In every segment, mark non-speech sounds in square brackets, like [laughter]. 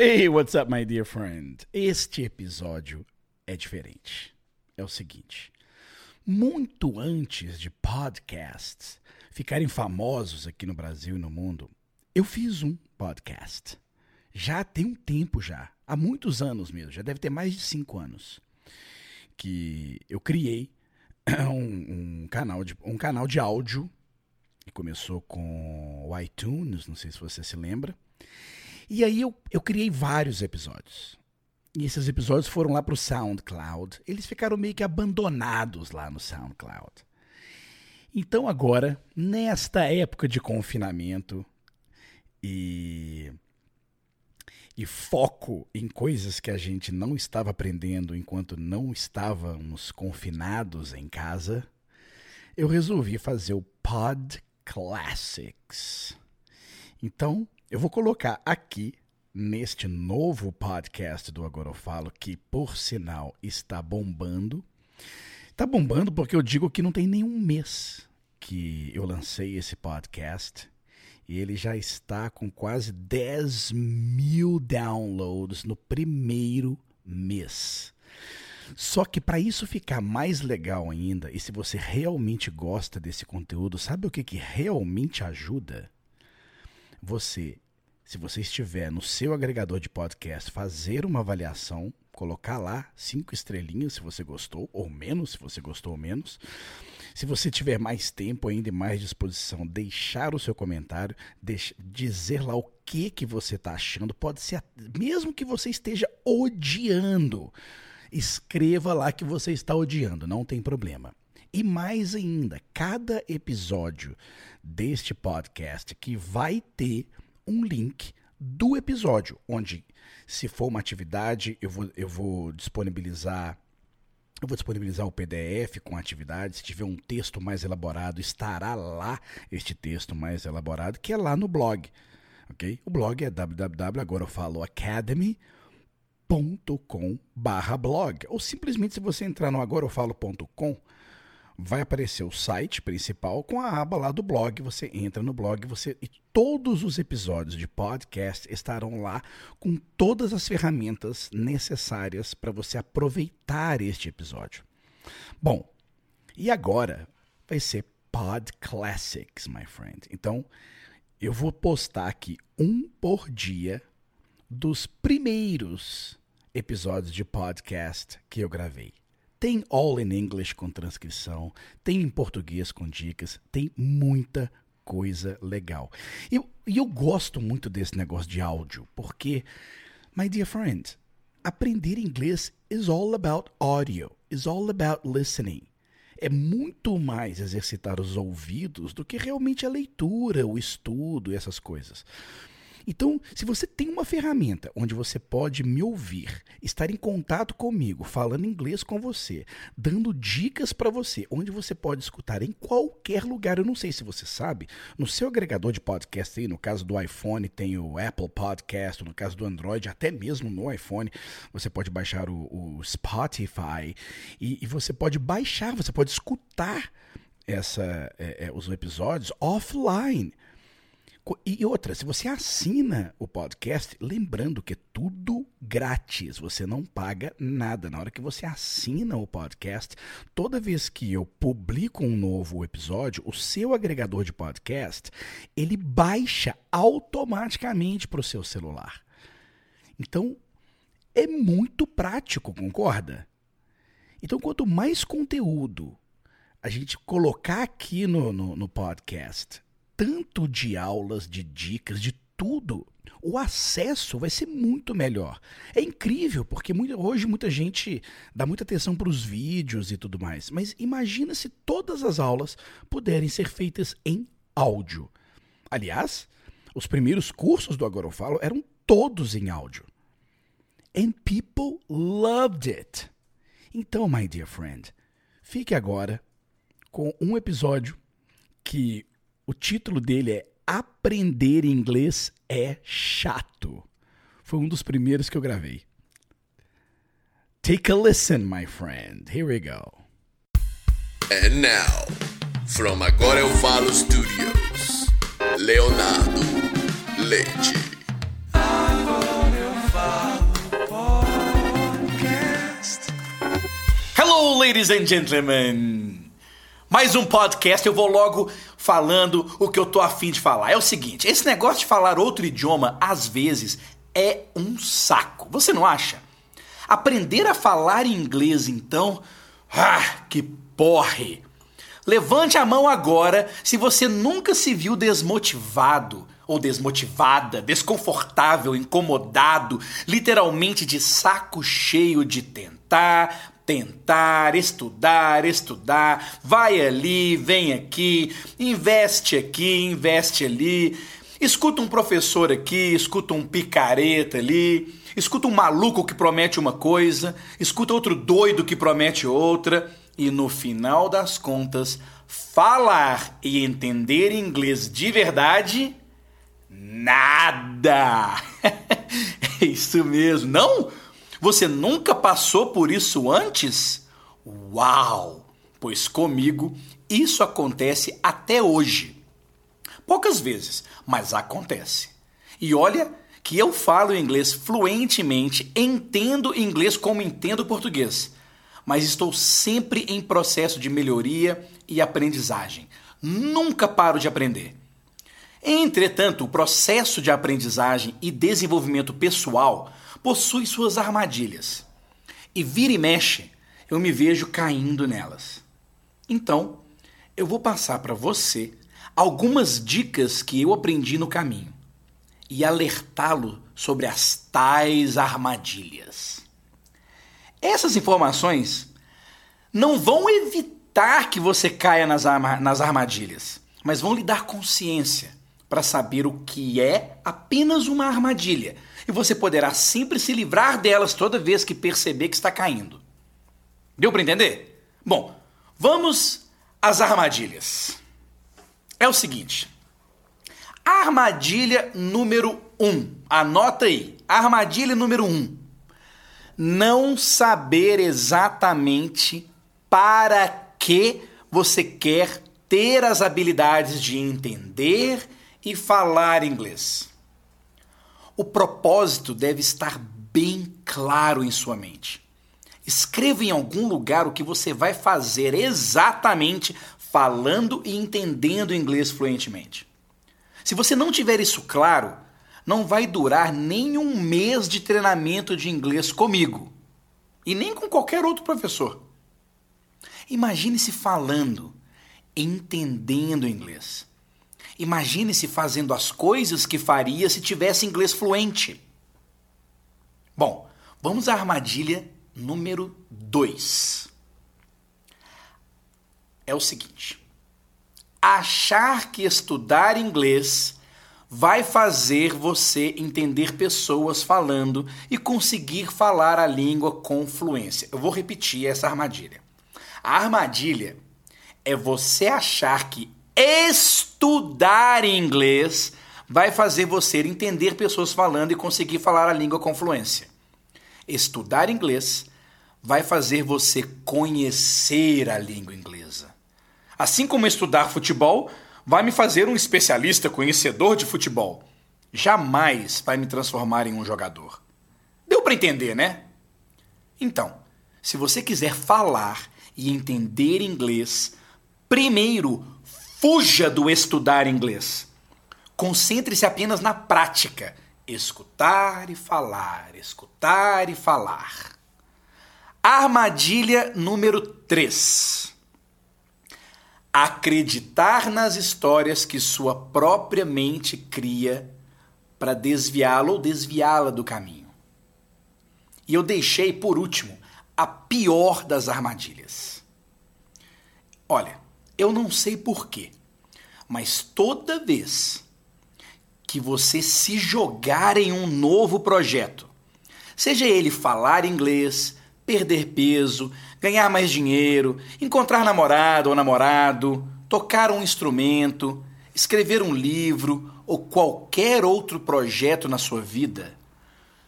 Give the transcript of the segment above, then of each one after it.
Hey, what's up, my dear friend? Este episódio é diferente. É o seguinte: muito antes de podcasts ficarem famosos aqui no Brasil e no mundo, eu fiz um podcast. Já tem um tempo já, há muitos anos mesmo, já deve ter mais de cinco anos, que eu criei [clears throat] um, um canal de um canal de áudio e começou com o iTunes, não sei se você se lembra. E aí eu, eu criei vários episódios. E esses episódios foram lá para o SoundCloud. Eles ficaram meio que abandonados lá no SoundCloud. Então agora, nesta época de confinamento e, e foco em coisas que a gente não estava aprendendo enquanto não estávamos confinados em casa, eu resolvi fazer o Pod Classics. Então, eu vou colocar aqui neste novo podcast do Agora eu Falo, que por sinal está bombando. Está bombando porque eu digo que não tem nenhum mês que eu lancei esse podcast e ele já está com quase 10 mil downloads no primeiro mês. Só que para isso ficar mais legal ainda, e se você realmente gosta desse conteúdo, sabe o que, que realmente ajuda? Você, se você estiver no seu agregador de podcast, fazer uma avaliação, colocar lá cinco estrelinhas se você gostou, ou menos, se você gostou ou menos. Se você tiver mais tempo ainda e mais disposição, deixar o seu comentário, dizer lá o que que você está achando. Pode ser, mesmo que você esteja odiando, escreva lá que você está odiando, não tem problema. E mais ainda, cada episódio deste podcast que vai ter um link do episódio, onde se for uma atividade, eu vou, eu vou disponibilizar eu vou disponibilizar o PDF com a atividade. Se tiver um texto mais elaborado, estará lá este texto mais elaborado, que é lá no blog. ok? O blog é www.agorafaloacademy.com/blog. Ou simplesmente, se você entrar no agorafalo.com, vai aparecer o site principal com a aba lá do blog. Você entra no blog você e todos os episódios de podcast estarão lá com todas as ferramentas necessárias para você aproveitar este episódio. Bom, e agora vai ser Pod Classics, my friend. Então, eu vou postar aqui um por dia dos primeiros episódios de podcast que eu gravei. Tem All in English com transcrição, tem em português com dicas, tem muita coisa legal. E eu, eu gosto muito desse negócio de áudio, porque, my dear friend, aprender inglês is all about audio, is all about listening. É muito mais exercitar os ouvidos do que realmente a leitura, o estudo e essas coisas. Então, se você tem uma ferramenta onde você pode me ouvir, estar em contato comigo, falando inglês com você, dando dicas para você, onde você pode escutar em qualquer lugar, eu não sei se você sabe, no seu agregador de podcast aí, no caso do iPhone tem o Apple Podcast, no caso do Android, até mesmo no iPhone, você pode baixar o, o Spotify e, e, você pode baixar, você pode escutar essa, é, é, os episódios offline. E outra, se você assina o podcast, lembrando que é tudo grátis, você não paga nada. Na hora que você assina o podcast, toda vez que eu publico um novo episódio, o seu agregador de podcast, ele baixa automaticamente para o seu celular. Então, é muito prático, concorda? Então, quanto mais conteúdo a gente colocar aqui no, no, no podcast, tanto de aulas, de dicas, de tudo. O acesso vai ser muito melhor. É incrível, porque hoje muita gente dá muita atenção para os vídeos e tudo mais. Mas imagina se todas as aulas puderem ser feitas em áudio. Aliás, os primeiros cursos do Agora eu Falo eram todos em áudio. And people loved it. Então, my dear friend, fique agora com um episódio que o título dele é Aprender Inglês é Chato. Foi um dos primeiros que eu gravei. Take a listen, my friend. Here we go. And now, from Agora Eu Falo Studios, Leonardo Leite. Hello, ladies and gentlemen! Mais um podcast, eu vou logo falando o que eu tô afim de falar. É o seguinte, esse negócio de falar outro idioma, às vezes, é um saco. Você não acha? Aprender a falar inglês, então, ah, que porre! Levante a mão agora se você nunca se viu desmotivado ou desmotivada, desconfortável, incomodado, literalmente de saco cheio de tentar, tentar, estudar, estudar, vai ali, vem aqui, investe aqui, investe ali, escuta um professor aqui, escuta um picareta ali, escuta um maluco que promete uma coisa, escuta outro doido que promete outra e no final das contas, falar e entender inglês de verdade, nada. [laughs] é isso mesmo. Não? Você nunca passou por isso antes? Uau! Pois comigo isso acontece até hoje. Poucas vezes, mas acontece. E olha que eu falo inglês fluentemente, entendo inglês como entendo português mas estou sempre em processo de melhoria e aprendizagem. Nunca paro de aprender. Entretanto, o processo de aprendizagem e desenvolvimento pessoal possui suas armadilhas. E vira e mexe, eu me vejo caindo nelas. Então, eu vou passar para você algumas dicas que eu aprendi no caminho e alertá-lo sobre as tais armadilhas. Essas informações não vão evitar que você caia nas, armadilhas, mas vão lhe dar consciência para saber o que é apenas uma armadilha. E você poderá sempre se livrar delas toda vez que perceber que está caindo. Deu para entender? Bom, vamos às armadilhas. É o seguinte. Armadilha número 1. Um. Anota aí. Armadilha número 1. Um não saber exatamente para que você quer ter as habilidades de entender e falar inglês. O propósito deve estar bem claro em sua mente. Escreva em algum lugar o que você vai fazer exatamente falando e entendendo inglês fluentemente. Se você não tiver isso claro, não vai durar nem um mês de treinamento de inglês comigo e nem com qualquer outro professor. Imagine-se falando, entendendo inglês. Imagine-se fazendo as coisas que faria se tivesse inglês fluente. Bom, vamos à armadilha número 2. É o seguinte: achar que estudar inglês vai fazer você entender pessoas falando e conseguir falar a língua com fluência. Eu vou repetir essa armadilha. A armadilha é você achar que estudar inglês vai fazer você entender pessoas falando e conseguir falar a língua com fluência. Estudar inglês vai fazer você conhecer a língua inglesa. Assim como estudar futebol vai me fazer um especialista conhecedor de futebol. Jamais vai me transformar em um jogador. Deu para entender, né? Então, se você quiser falar e entender inglês, primeiro fuja do estudar inglês. Concentre-se apenas na prática. Escutar e falar, escutar e falar. Armadilha número 3 acreditar nas histórias que sua própria mente cria para desviá-lo ou desviá-la do caminho. E eu deixei por último a pior das armadilhas. Olha, eu não sei porquê, mas toda vez que você se jogar em um novo projeto, seja ele falar inglês, perder peso, ganhar mais dinheiro, encontrar namorado ou namorado, tocar um instrumento, escrever um livro ou qualquer outro projeto na sua vida,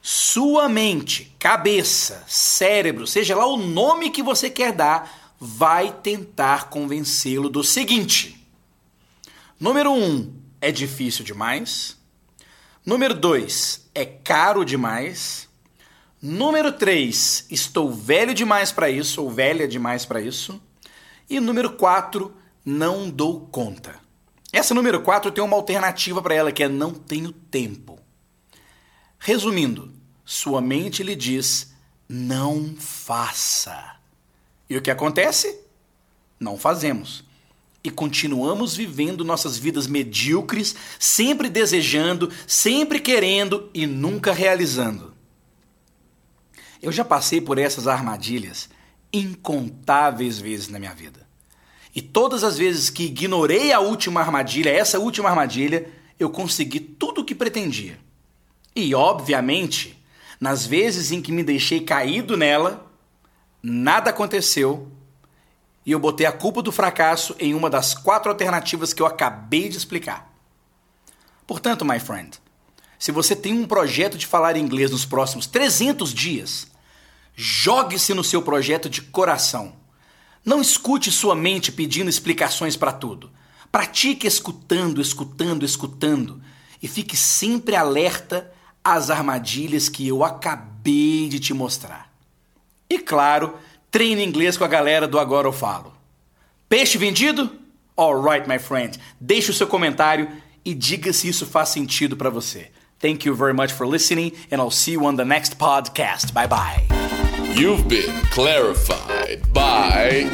sua mente, cabeça, cérebro, seja lá o nome que você quer dar, vai tentar convencê-lo do seguinte: número um, é difícil demais. Número dois, é caro demais. Número 3, estou velho demais para isso, ou velha demais para isso. E número 4, não dou conta. Essa número 4 tem uma alternativa para ela que é não tenho tempo. Resumindo, sua mente lhe diz: não faça. E o que acontece? Não fazemos. E continuamos vivendo nossas vidas medíocres, sempre desejando, sempre querendo e nunca realizando. Eu já passei por essas armadilhas incontáveis vezes na minha vida. E todas as vezes que ignorei a última armadilha, essa última armadilha, eu consegui tudo o que pretendia. E, obviamente, nas vezes em que me deixei caído nela, nada aconteceu e eu botei a culpa do fracasso em uma das quatro alternativas que eu acabei de explicar. Portanto, my friend, se você tem um projeto de falar inglês nos próximos 300 dias, jogue-se no seu projeto de coração. Não escute sua mente pedindo explicações para tudo. Pratique escutando, escutando, escutando e fique sempre alerta às armadilhas que eu acabei de te mostrar. E claro, treine inglês com a galera do Agora Eu Falo. Peixe vendido? Alright, my friend. Deixe o seu comentário e diga se isso faz sentido para você. Thank you very much for listening, and I'll see you on the next podcast. Bye bye. You've been clarified by